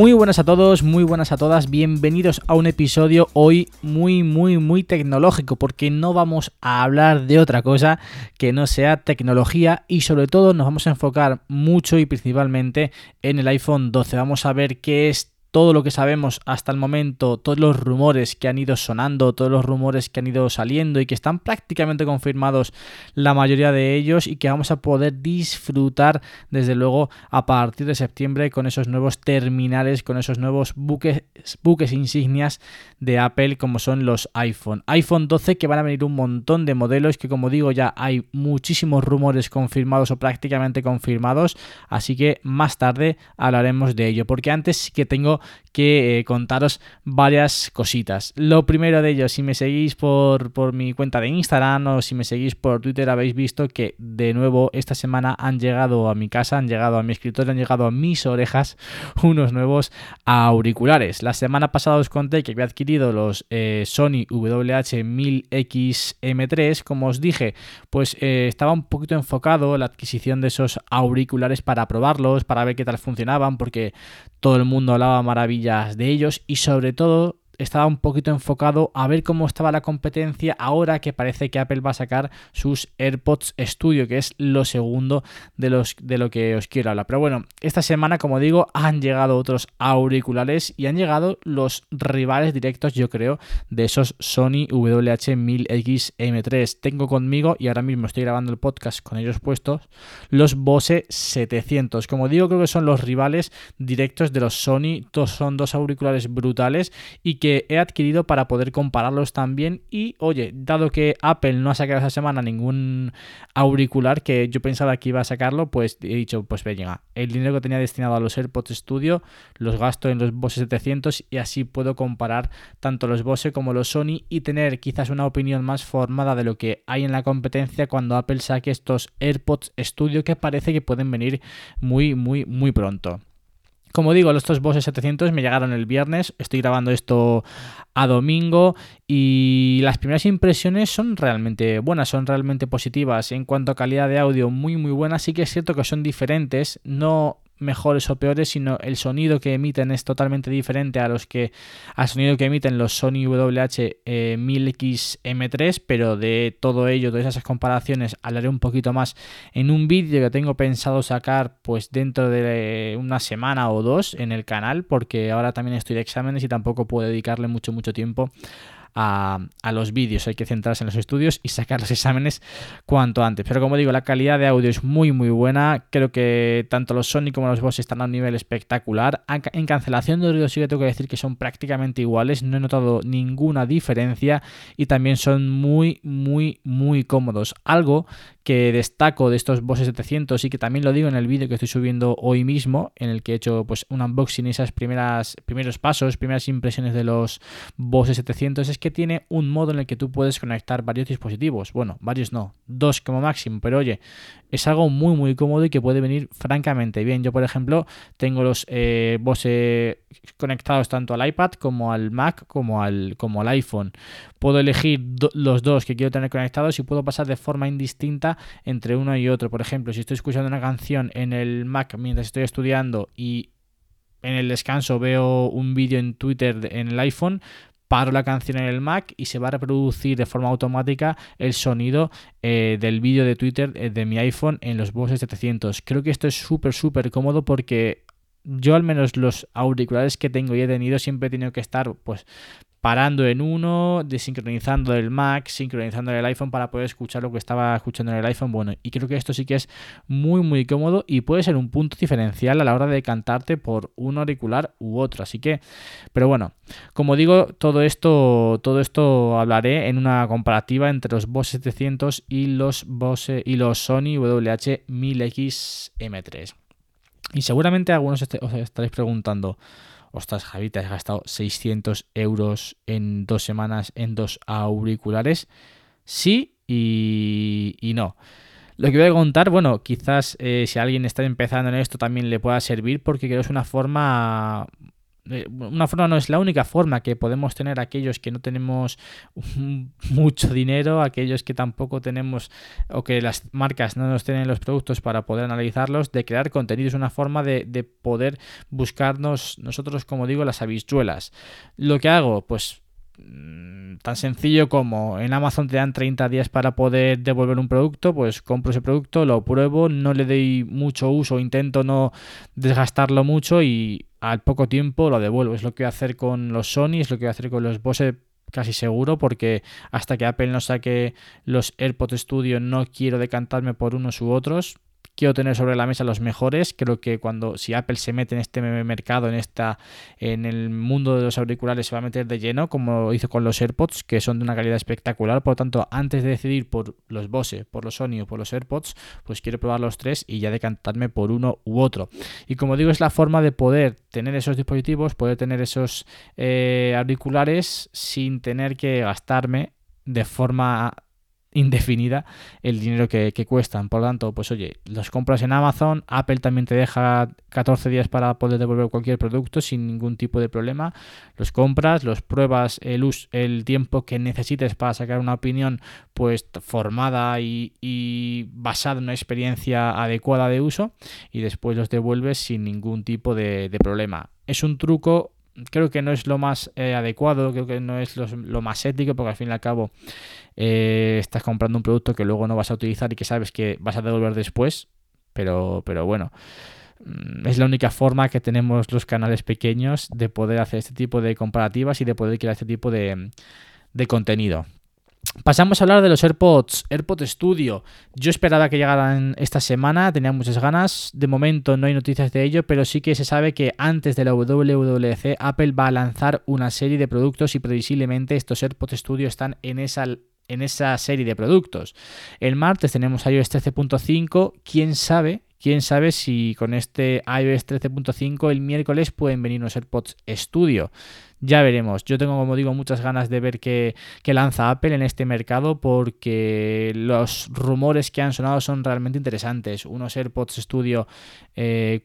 Muy buenas a todos, muy buenas a todas, bienvenidos a un episodio hoy muy, muy, muy tecnológico, porque no vamos a hablar de otra cosa que no sea tecnología y sobre todo nos vamos a enfocar mucho y principalmente en el iPhone 12. Vamos a ver qué es todo lo que sabemos hasta el momento, todos los rumores que han ido sonando, todos los rumores que han ido saliendo y que están prácticamente confirmados la mayoría de ellos y que vamos a poder disfrutar desde luego a partir de septiembre con esos nuevos terminales, con esos nuevos buques, buques insignias de Apple como son los iPhone. iPhone 12 que van a venir un montón de modelos que como digo ya hay muchísimos rumores confirmados o prácticamente confirmados, así que más tarde hablaremos de ello porque antes sí que tengo que eh, contaros varias cositas. Lo primero de ello, si me seguís por, por mi cuenta de Instagram o si me seguís por Twitter, habéis visto que de nuevo esta semana han llegado a mi casa, han llegado a mi escritorio, han llegado a mis orejas unos nuevos auriculares. La semana pasada os conté que había adquirido los eh, Sony WH-1000X-M3. Como os dije, pues eh, estaba un poquito enfocado la adquisición de esos auriculares para probarlos, para ver qué tal funcionaban, porque todo el mundo hablaba maravillas de ellos y sobre todo estaba un poquito enfocado a ver cómo estaba la competencia ahora que parece que Apple va a sacar sus AirPods Studio, que es lo segundo de, los, de lo que os quiero hablar. Pero bueno, esta semana, como digo, han llegado otros auriculares y han llegado los rivales directos, yo creo, de esos Sony WH-1000X M3. Tengo conmigo, y ahora mismo estoy grabando el podcast con ellos puestos, los Bose 700. Como digo, creo que son los rivales directos de los Sony. son dos auriculares brutales y que he adquirido para poder compararlos también. Y oye, dado que Apple no ha sacado esa semana ningún auricular que yo pensaba que iba a sacarlo, pues he dicho, pues venga, el dinero que tenía destinado a los AirPods Studio los gasto en los Bose 700 y así puedo comparar tanto los Bose como los Sony y tener quizás una opinión más formada de lo que hay en la competencia cuando Apple saque estos AirPods Studio que parece que pueden venir muy, muy, muy pronto. Como digo, estos Bose 700 me llegaron el viernes, estoy grabando esto a domingo y las primeras impresiones son realmente buenas, son realmente positivas. En cuanto a calidad de audio, muy muy buena, sí que es cierto que son diferentes, no mejores o peores, sino el sonido que emiten es totalmente diferente a los que al sonido que emiten los Sony WH-1000X-M3, eh, pero de todo ello, de esas comparaciones, hablaré un poquito más en un vídeo que tengo pensado sacar pues dentro de una semana o dos en el canal, porque ahora también estoy de exámenes y tampoco puedo dedicarle mucho mucho tiempo a, los vídeos. Hay que centrarse en los estudios y sacar los exámenes cuanto antes. Pero como digo, la calidad de audio es muy muy buena. Creo que tanto los Sony como los Boss están a un nivel espectacular. En cancelación de ruido sí que tengo que decir que son prácticamente iguales. No he notado ninguna diferencia y también son muy muy muy cómodos. Algo que destaco de estos Bose 700 y que también lo digo en el vídeo que estoy subiendo hoy mismo, en el que he hecho pues un unboxing y esas primeras primeros pasos, primeras impresiones de los Bose 700 es que tiene un modo en el que tú puedes conectar varios dispositivos. Bueno, varios no, dos como máximo, pero oye, es algo muy muy cómodo y que puede venir francamente bien. Yo, por ejemplo, tengo los eh, Bose conectados tanto al iPad como al Mac como al, como al iPhone. Puedo elegir los dos que quiero tener conectados y puedo pasar de forma indistinta entre uno y otro. Por ejemplo, si estoy escuchando una canción en el Mac mientras estoy estudiando y en el descanso veo un vídeo en Twitter en el iPhone, paro la canción en el Mac y se va a reproducir de forma automática el sonido eh, del vídeo de Twitter eh, de mi iPhone en los Bose 700. Creo que esto es súper, súper cómodo porque yo al menos los auriculares que tengo y he tenido siempre he tenido que estar pues parando en uno, desincronizando el Mac, sincronizando el iPhone para poder escuchar lo que estaba escuchando en el iPhone. Bueno, y creo que esto sí que es muy, muy cómodo y puede ser un punto diferencial a la hora de cantarte por un auricular u otro. Así que, pero bueno, como digo, todo esto, todo esto hablaré en una comparativa entre los Bose 700 y los Bose y los Sony WH-1000X M3. Y seguramente algunos os estaréis preguntando, ostras, Javi, te has gastado 600 euros en dos semanas en dos auriculares. Sí y, no. Lo que voy a contar, bueno, quizás eh, si alguien está empezando en esto también le pueda servir porque creo que es una forma una forma no es la única forma que podemos tener aquellos que no tenemos mucho dinero, aquellos que tampoco tenemos o que las marcas no nos tienen los productos para poder analizarlos, de crear contenido. Es una forma de, de poder buscarnos nosotros, como digo, las habichuelas. Lo que hago, pues mm, tan sencillo como en Amazon te dan 30 días para poder devolver un producto, pues compro ese producto, lo pruebo, no le doy mucho uso, intento no desgastarlo mucho y al poco tiempo lo devuelvo. Es lo que voy a hacer con los Sony, es lo que voy a hacer con los Bose casi seguro porque hasta que Apple no saque los AirPods Studio no quiero decantarme por unos u otros quiero tener sobre la mesa los mejores. Creo que cuando si Apple se mete en este mercado, en esta, en el mundo de los auriculares, se va a meter de lleno, como hizo con los AirPods, que son de una calidad espectacular. Por lo tanto, antes de decidir por los Bose, por los Sony o por los AirPods, pues quiero probar los tres y ya decantarme por uno u otro. Y como digo, es la forma de poder tener esos dispositivos, poder tener esos eh, auriculares sin tener que gastarme de forma indefinida el dinero que, cuestan. Por lo tanto, pues oye, los compras en Amazon, Apple también te deja 14 días para poder devolver cualquier producto sin ningún tipo de problema. Los compras, los pruebas el, el tiempo que necesites para sacar una opinión pues formada y, basada en una experiencia adecuada de uso y después los devuelves sin ningún tipo de problema. Es un truco creo que no es lo más eh, adecuado, creo que no es lo, más ético, porque al fin y al cabo eh, estás comprando un producto que luego no vas a utilizar y que sabes que vas a devolver después, pero, pero bueno. Mm, es la única forma que tenemos los canales pequeños de poder hacer este tipo de comparativas y de poder crear este tipo de, de contenido. Pasamos a hablar de los AirPods, AirPods Studio. Yo esperaba que llegaran esta semana, tenía muchas ganas. De momento no hay noticias de ello, pero sí que se sabe que antes de la WWDC Apple va a lanzar una serie de productos y previsiblemente estos AirPods Studio están en esa en esa serie de productos. El martes tenemos iOS 13.5, quién sabe, quién sabe si con este iOS 13.5 el miércoles pueden venir unos AirPods Studio. Ya veremos. Yo tengo, como digo, muchas ganas de ver qué, lanza Apple en este mercado porque los rumores que han sonado son realmente interesantes. Unos AirPods Studio eh,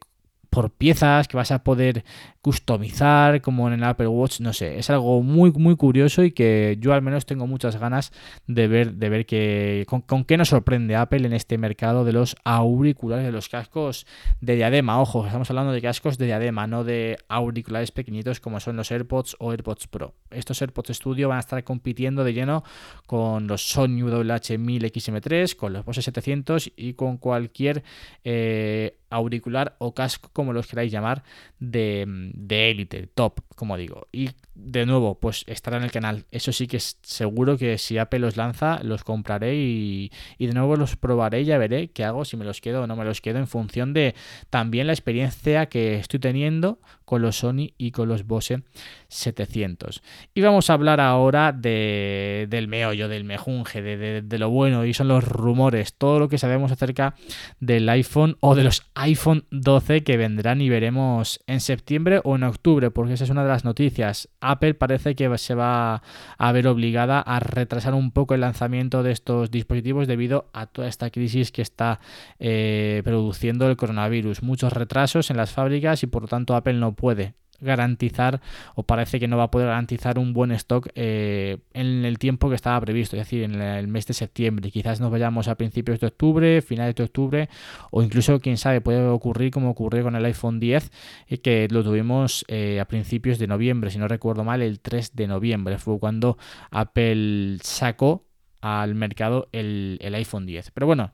por piezas que vas a poder customizar como en el Apple Watch, no sé, es algo muy muy curioso y que yo al menos tengo muchas ganas de ver de ver que con, qué nos sorprende Apple en este mercado de los auriculares, de los cascos de diadema, ojo, estamos hablando de cascos de diadema, no de auriculares pequeñitos como son los AirPods o AirPods Pro. Estos AirPods Studio van a estar compitiendo de lleno con los Sony WH-1000 XM3, con los Bose 700 y con cualquier eh, auricular o casco, como los queráis llamar, de, élite, top, como digo. Y de nuevo, pues estará en el canal. Eso sí que es seguro que si Apple los lanza, los compraré y, y, de nuevo los probaré ya veré qué hago, si me los quedo o no me los quedo, en función de también la experiencia que estoy teniendo con los Sony y con los Bose 700. Y vamos a hablar ahora de, del meollo, del mejunje, de, de, lo bueno, y son los rumores, todo lo que sabemos acerca del iPhone o de los iPhone 12 que vendrán y veremos en septiembre o en octubre, porque esa es una de las noticias. Apple parece que se va a ver obligada a retrasar un poco el lanzamiento de estos dispositivos debido a toda esta crisis que está eh, produciendo el coronavirus. Muchos retrasos en las fábricas y por lo tanto Apple no puede garantizar o parece que no va a poder garantizar un buen stock eh, en el tiempo que estaba previsto, es decir, en el mes de septiembre. Quizás nos vayamos a principios de octubre, finales de octubre o incluso, quién sabe, puede ocurrir como ocurrió con el iPhone 10 y que lo tuvimos eh, a principios de noviembre, si no recuerdo mal, el 3 de noviembre fue cuando Apple sacó al mercado el, el iPhone 10. Pero bueno,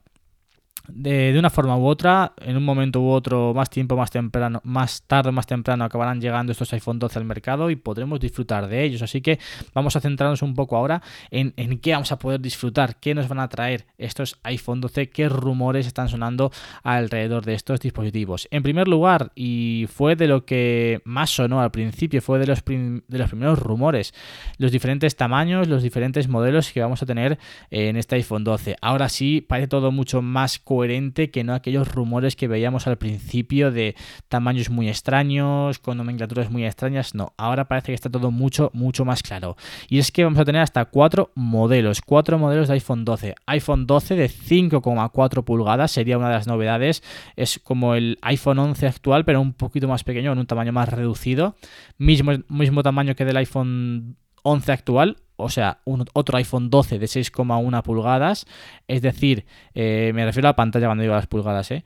de, una forma u otra, en un momento u otro, más tiempo, más temprano, más tarde más temprano, acabarán llegando estos iPhone 12 al mercado y podremos disfrutar de ellos. Así que vamos a centrarnos un poco ahora en, en qué vamos a poder disfrutar, qué nos van a traer estos iPhone 12, qué rumores están sonando alrededor de estos dispositivos. En primer lugar, y fue de lo que más sonó al principio, fue de los, de los primeros rumores, los diferentes tamaños, los diferentes modelos que vamos a tener en este iPhone 12. Ahora sí, parece todo mucho más coherente que no aquellos rumores que veíamos al principio de tamaños muy extraños, con nomenclaturas muy extrañas. No, ahora parece que está todo mucho, mucho más claro. Y es que vamos a tener hasta cuatro modelos, cuatro modelos de iPhone 12. iPhone 12 de 5,4 pulgadas sería una de las novedades. Es como el iPhone 11 actual, pero un poquito más pequeño, en un tamaño más reducido. Mismo, mismo tamaño que del iPhone 11 actual, o sea, otro iPhone 12 de 6,1 pulgadas, es decir, eh, me refiero a la pantalla cuando digo las pulgadas, ¿eh?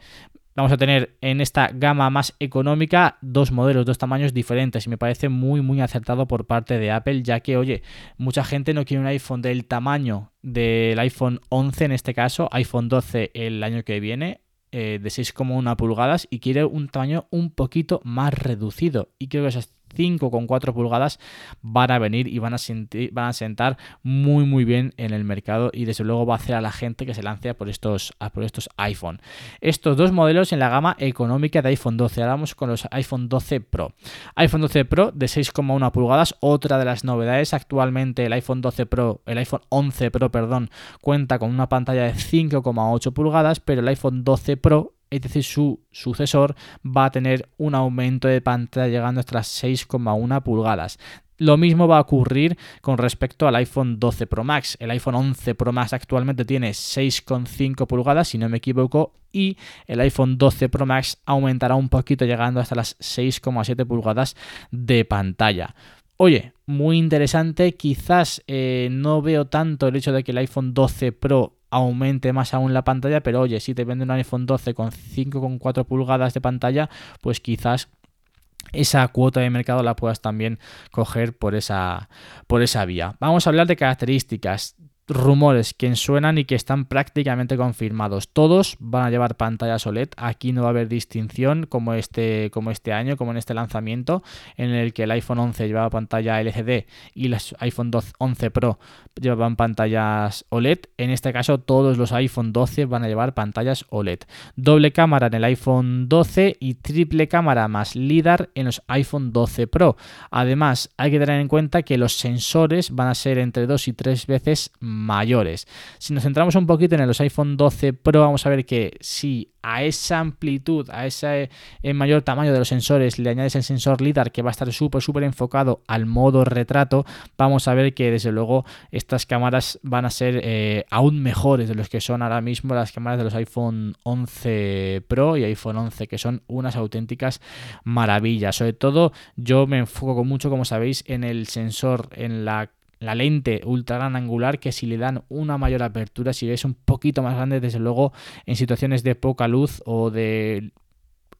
Vamos a tener en esta gama más económica dos modelos, dos tamaños diferentes y me parece muy muy acertado por parte de Apple ya que oye, mucha gente no quiere un iPhone del tamaño del iPhone 11 en este caso, iPhone 12 el año que viene, eh, de 6,1 pulgadas y quiere un tamaño un poquito más reducido y creo que esas 5,4 pulgadas van a venir y van a, sentir, van a sentar muy muy bien en el mercado y desde luego va a hacer a la gente que se lance por estos, por estos iPhone. Estos dos modelos en la gama económica de iPhone 12. Ahora vamos con los iPhone 12 Pro. iPhone 12 Pro de 6,1 pulgadas, otra de las novedades. Actualmente el iPhone 12 Pro, el iPhone 11 Pro, perdón, cuenta con una pantalla de 5,8 pulgadas, pero el iPhone 12 Pro es decir, su sucesor va a tener un aumento de pantalla llegando hasta las 6,1 pulgadas. Lo mismo va a ocurrir con respecto al iPhone 12 Pro Max. El iPhone 11 Pro Max actualmente tiene 6,5 pulgadas, si no me equivoco, y el iPhone 12 Pro Max aumentará un poquito llegando hasta las 6,7 pulgadas de pantalla. Oye, muy interesante, quizás eh, no veo tanto el hecho de que el iPhone 12 Pro aumente más aún la pantalla, pero oye, si te venden un iPhone 12 con 5,4 pulgadas de pantalla, pues quizás esa cuota de mercado la puedas también coger por esa, por esa vía. Vamos a hablar de características rumores que suenan y que están prácticamente confirmados. Todos van a llevar pantallas OLED. Aquí no va a haber distinción como este, como este año, como en este lanzamiento, en el que el iPhone 11 llevaba pantalla LCD y los iPhone 12, 11 Pro llevaban pantallas OLED. En este caso, todos los iPhone 12 van a llevar pantallas OLED. Doble cámara en el iPhone 12 y triple cámara más LIDAR en los iPhone 12 Pro. Además, hay que tener en cuenta que los sensores van a ser entre 2 y 3 veces más mayores. Si nos centramos un poquito en los iPhone 12 Pro, vamos a ver que si a esa amplitud, a ese eh, mayor tamaño de los sensores le añades el sensor LIDAR que va a estar súper, súper enfocado al modo retrato, vamos a ver que desde luego estas cámaras van a ser eh, aún mejores de los que son ahora mismo las cámaras de los iPhone 11 Pro y iPhone 11, que son unas auténticas maravillas. Sobre todo yo me enfoco mucho, como sabéis, en el sensor, en la la lente ultra gran angular que si le dan una mayor apertura, si es un poquito más grande, desde luego en situaciones de poca luz o de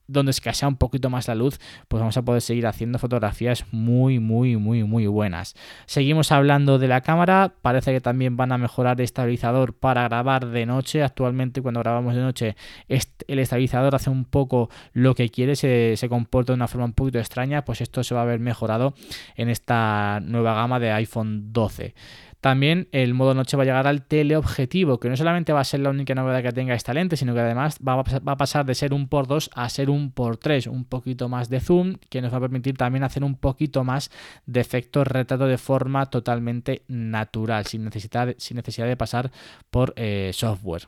donde escasea un poquito más la luz, pues vamos a poder seguir haciendo fotografías muy, muy, muy, muy buenas. Seguimos hablando de la cámara, parece que también van a mejorar el estabilizador para grabar de noche. Actualmente cuando grabamos de noche el estabilizador hace un poco lo que quiere, se, se comporta de una forma un poquito extraña, pues esto se va a ver mejorado en esta nueva gama de iPhone 12. También el modo noche va a llegar al teleobjetivo, que no solamente va a ser la única novedad que tenga esta lente, sino que además va a pasar de ser un por 2 a ser un por 3, un poquito más de zoom, que nos va a permitir también hacer un poquito más de efecto retrato de forma totalmente natural, sin necesidad, sin necesidad de pasar por eh, software.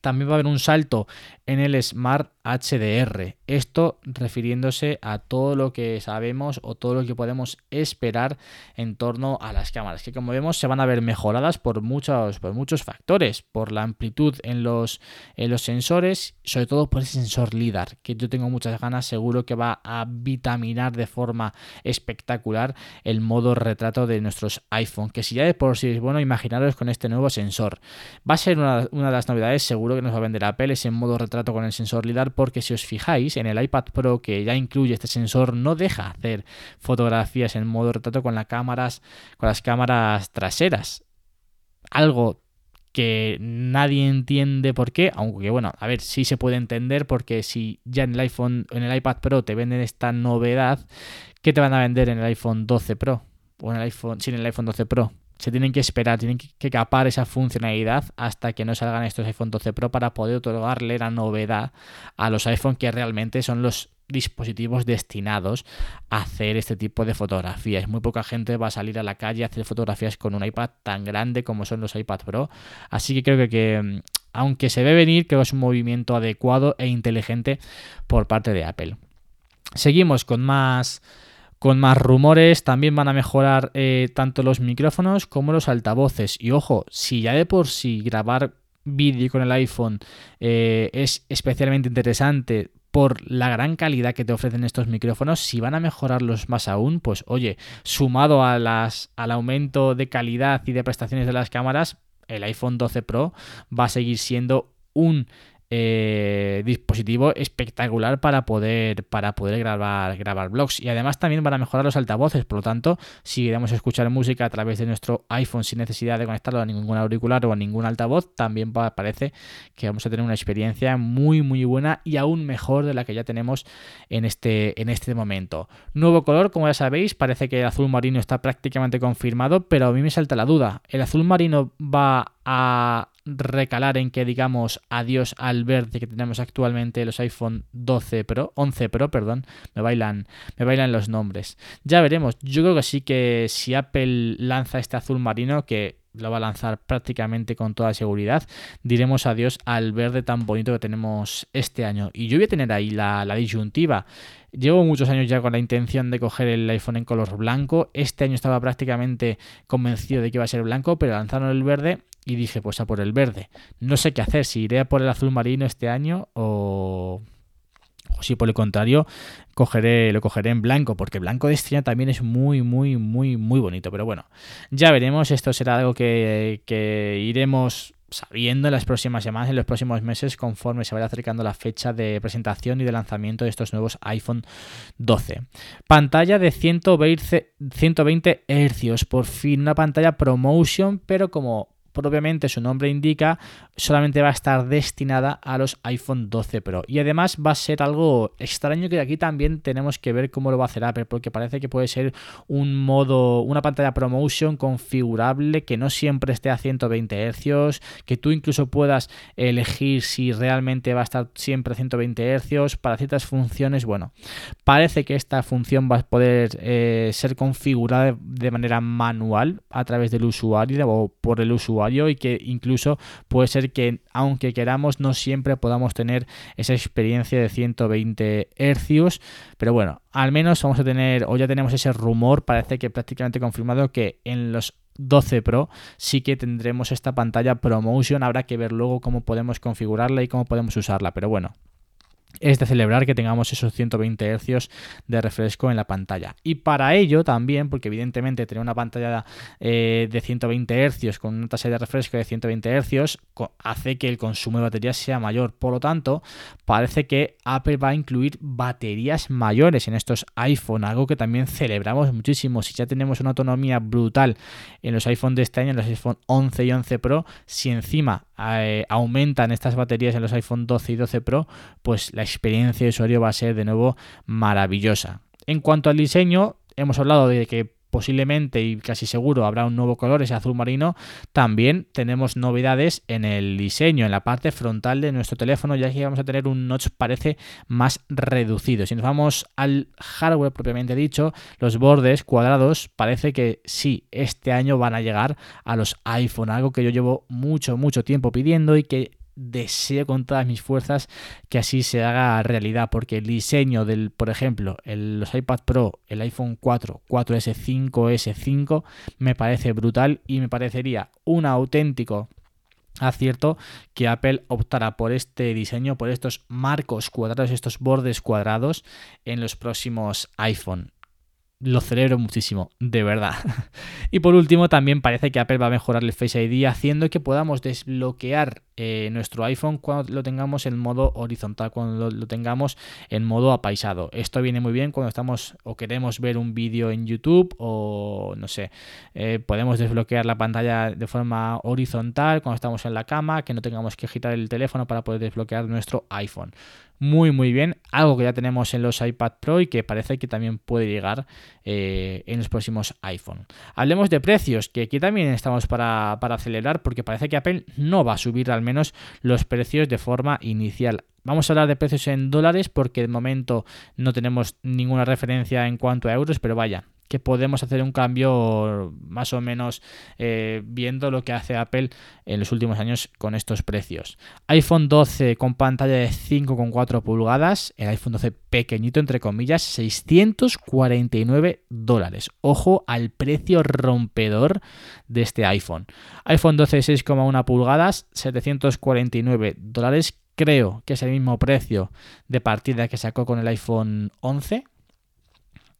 También va a haber un salto en el Smart HDR. Esto refiriéndose a todo lo que sabemos o todo lo que podemos esperar en torno a las cámaras, que como vemos se van a ver mejoradas por muchos, por muchos factores, por la amplitud en los, en los sensores, sobre todo por ese sensor LIDAR, que yo tengo muchas ganas, seguro que va a vitaminar de forma espectacular el modo retrato de nuestros iPhone, que si ya de por sí es bueno, imaginaros con este nuevo sensor. Va a ser una, una de las novedades, seguro que nos va a vender Apple, ese modo retrato con el sensor LIDAR porque si os fijáis en el iPad Pro que ya incluye este sensor no deja hacer fotografías en modo retrato con las cámaras con las cámaras traseras. Algo que nadie entiende por qué, aunque bueno, a ver, sí se puede entender porque si ya en el iPhone, en el iPad Pro te venden esta novedad, ¿qué te van a vender en el iPhone 12 Pro? O en el iPhone, sin el iPhone 12 Pro. Se tienen que esperar, tienen que capar esa funcionalidad hasta que no salgan estos iPhone 12 Pro para poder otorgarle la novedad a los iPhone que realmente son los dispositivos destinados a hacer este tipo de fotografías. Muy poca gente va a salir a la calle a hacer fotografías con un iPad tan grande como son los iPad Pro. Así que creo que, mm, aunque se ve venir, creo que es un movimiento adecuado e inteligente por parte de Apple. Seguimos con más con más rumores. También van a mejorar eh, tanto los micrófonos como los altavoces. Y ojo, si ya de por sí grabar vídeo con el iPhone eh, es especialmente interesante por la gran calidad que te ofrecen estos micrófonos, si van a mejorarlos más aún, pues oye, sumado a las, al aumento de calidad y de prestaciones de las cámaras, el iPhone 12 Pro va a seguir siendo un eh, dispositivo espectacular para poder, para poder grabar, grabar blogs. Y además también van a mejorar los altavoces, por lo tanto, si queremos escuchar música a través de nuestro iPhone sin necesidad de conectarlo a ningún auricular o a ningún altavoz, también parece que vamos a tener una experiencia muy muy buena y aún mejor de la que ya tenemos en este, en este momento. Nuevo color, como ya sabéis, parece que el azul marino está prácticamente confirmado, pero a mí me salta la duda. ¿El azul marino va a recalar en que digamos adiós al verde que tenemos actualmente los iPhone 12 Pro, 11 Pro, perdón, me bailan, me bailan los nombres. Ya veremos, yo creo que sí que si Apple lanza este azul marino que lo va a lanzar prácticamente con toda seguridad. Diremos adiós al verde tan bonito que tenemos este año. Y yo voy a tener ahí la, disyuntiva. Llevo muchos años ya con la intención de coger el iPhone en color blanco. Este año estaba prácticamente convencido de que iba a ser blanco, pero lanzaron el verde y dije, pues a por el verde. No sé qué hacer, si iré a por el azul marino este año o o si por el contrario cogeré, lo cogeré en blanco, porque blanco de estrella también es muy, muy, muy, muy bonito. Pero bueno, ya veremos. Esto será algo que, iremos sabiendo en las próximas semanas, en los próximos meses, conforme se vaya acercando la fecha de presentación y de lanzamiento de estos nuevos iPhone 12. Pantalla de 120, 120 Hz, por fin una pantalla ProMotion, pero como propiamente su nombre indica, solamente va a estar destinada a los iPhone 12 Pro. Y además va a ser algo extraño que aquí también tenemos que ver cómo lo va a hacer Apple, porque parece que puede ser un modo, una pantalla ProMotion configurable que no siempre esté a 120 Hz, que tú incluso puedas elegir si realmente va a estar siempre a 120 Hz para ciertas funciones. Bueno, parece que esta función va a poder eh, ser configurada de manera manual a través del usuario o por el usuario y que incluso puede ser que aunque queramos no siempre podamos tener esa experiencia de 120 hercios, pero bueno, al menos vamos a tener o ya tenemos ese rumor, parece que prácticamente confirmado que en los 12 Pro sí que tendremos esta pantalla ProMotion, habrá que ver luego cómo podemos configurarla y cómo podemos usarla, pero bueno, es de celebrar que tengamos esos 120 Hz de refresco en la pantalla. Y para ello también, porque evidentemente tener una pantalla eh, de 120 Hz con una tasa de refresco de 120 Hz hace que el consumo de baterías sea mayor. Por lo tanto, parece que Apple va a incluir baterías mayores en estos iPhone, algo que también celebramos muchísimo. Si ya tenemos una autonomía brutal en los iPhone de este año, en los iPhone 11 y 11 Pro, si encima eh, aumentan estas baterías en los iPhone 12 y 12 Pro, pues la experiencia de usuario va a ser de nuevo maravillosa. En cuanto al diseño, hemos hablado de que posiblemente y casi seguro habrá un nuevo color, ese azul marino. También tenemos novedades en el diseño, en la parte frontal de nuestro teléfono, ya que vamos a tener un notch parece más reducido. Si nos vamos al hardware propiamente dicho, los bordes cuadrados parece que sí, este año van a llegar a los iPhone, algo que yo llevo mucho, mucho tiempo pidiendo y que deseo con todas mis fuerzas que así se haga realidad, porque el diseño del, por ejemplo, el, los iPad Pro, el iPhone 4, 4S, 5S, 5, me parece brutal y me parecería un auténtico acierto que Apple optara por este diseño, por estos marcos cuadrados, estos bordes cuadrados en los próximos iPhone lo celebro muchísimo, de verdad. y por último, también parece que Apple va a mejorar el Face ID haciendo que podamos desbloquear eh, nuestro iPhone cuando lo tengamos en modo horizontal, cuando lo, tengamos en modo apaisado. Esto viene muy bien cuando estamos o queremos ver un vídeo en YouTube o no sé, eh, podemos desbloquear la pantalla de forma horizontal cuando estamos en la cama, que no tengamos que agitar el teléfono para poder desbloquear nuestro iPhone muy muy bien, algo que ya tenemos en los iPad Pro y que parece que también puede llegar eh, en los próximos iPhone. Hablemos de precios, que aquí también estamos para, para acelerar porque parece que Apple no va a subir al menos los precios de forma inicial. Vamos a hablar de precios en dólares porque de momento no tenemos ninguna referencia en cuanto a euros, pero vaya, que podemos hacer un cambio más o menos eh, viendo lo que hace Apple en los últimos años con estos precios. iPhone 12 con pantalla de 5,4 pulgadas, el iPhone 12 pequeñito entre comillas, 649 dólares. Ojo al precio rompedor de este iPhone. iPhone 12 6,1 pulgadas, 749 dólares. Creo que es el mismo precio de partida que sacó con el iPhone 11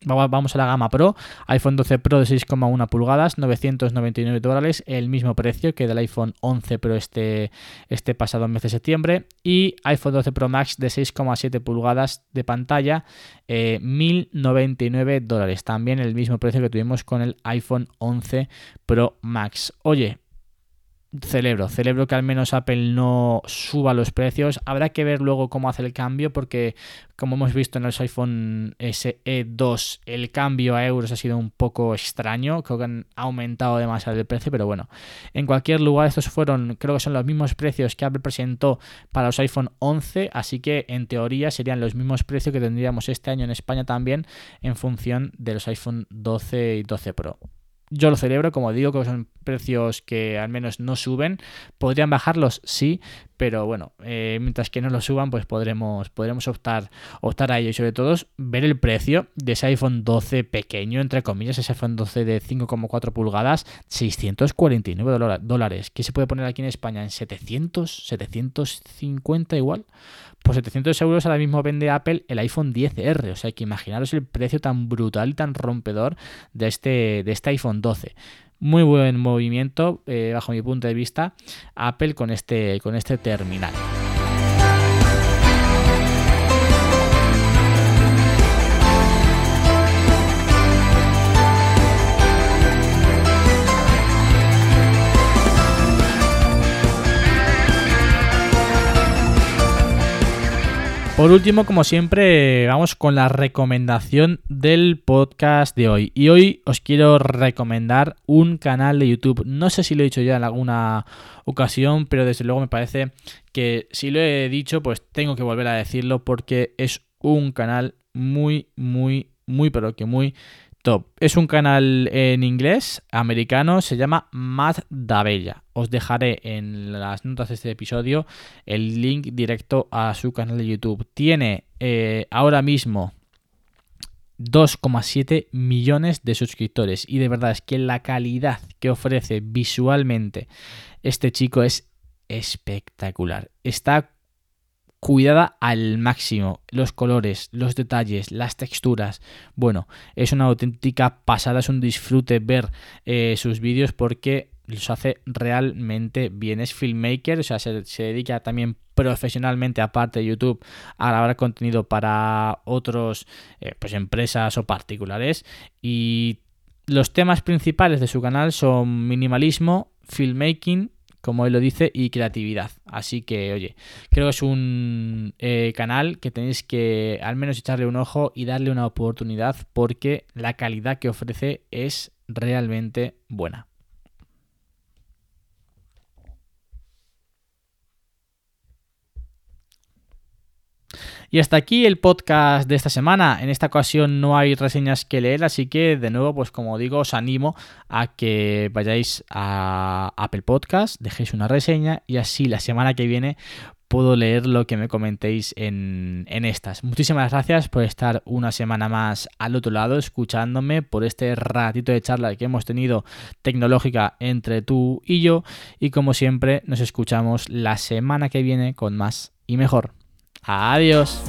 Vamos a la gama Pro, iPhone 12 Pro de 6,1 pulgadas, 999 dólares, el mismo precio que del iPhone 11 Pro este, este pasado mes de septiembre. Y iPhone 12 Pro Max de 6,7 pulgadas de pantalla, 1099 eh, dólares. También el mismo precio que tuvimos con el iPhone 11 Pro Max. Oye, celebro, celebro que al menos Apple no suba los precios. Habrá que ver luego cómo hace el cambio, porque como hemos visto en los iPhone SE 2, el cambio a euros ha sido un poco extraño. Creo que han aumentado demasiado el precio, pero bueno, en cualquier lugar, estos fueron, creo que son los mismos precios que Apple presentó para los iPhone 11, así que en teoría serían los mismos precios que tendríamos este año en España también, en función de los iPhone 12 y 12 Pro. Yo lo celebro, como digo, que son precios que al menos no suben. ¿Podrían bajarlos? Sí, pero bueno, eh, mientras que no lo suban, pues podremos, podremos optar, optar a ello y sobre todo ver el precio de ese iPhone 12 pequeño, entre comillas, ese iPhone 12 de 5,4 pulgadas, 649 dólares. ¿Qué se puede poner aquí en España? ¿En 700? ¿750 igual? Por 700 euros ahora mismo vende Apple el iPhone 10R. O sea, que imaginaros el precio tan brutal y tan rompedor de este, de este iPhone 12. Muy buen movimiento, eh, bajo mi punto de vista, Apple con este, con este terminal. Por último, como siempre, vamos con la recomendación del podcast de hoy. Y hoy os quiero recomendar un canal de YouTube. No sé si lo he dicho ya en alguna ocasión, pero desde luego me parece que si lo he dicho, pues tengo que volver a decirlo porque es un canal muy, muy, muy, pero que muy top. Es un canal en inglés, americano, se llama Matt Dabella. Os dejaré en las notas de este episodio el link directo a su canal de YouTube. Tiene eh, ahora mismo 2,7 millones de suscriptores y de verdad es que la calidad que ofrece visualmente este chico es espectacular. Está cuidada al máximo. Los colores, los detalles, las texturas. Bueno, es una auténtica pasada, es un disfrute ver eh, sus vídeos porque los hace realmente bien. Es filmmaker, o sea, se, dedica también profesionalmente, aparte de YouTube, a grabar contenido para otros, eh, pues empresas o particulares. Y los temas principales de su canal son minimalismo, filmmaking como él lo dice, y creatividad. Así que, oye, creo que es un eh, canal que tenéis que al menos echarle un ojo y darle una oportunidad porque la calidad que ofrece es realmente buena. Y hasta aquí el podcast de esta semana. En esta ocasión no hay reseñas que leer, así que de nuevo, pues como digo, os animo a que vayáis a Apple Podcast, dejéis una reseña y así la semana que viene puedo leer lo que me comentéis en, en, estas. Muchísimas gracias por estar una semana más al otro lado, escuchándome, por este ratito de charla que hemos tenido tecnológica entre tú y yo. Y como siempre, nos escuchamos la semana que viene con más y mejor. Adiós.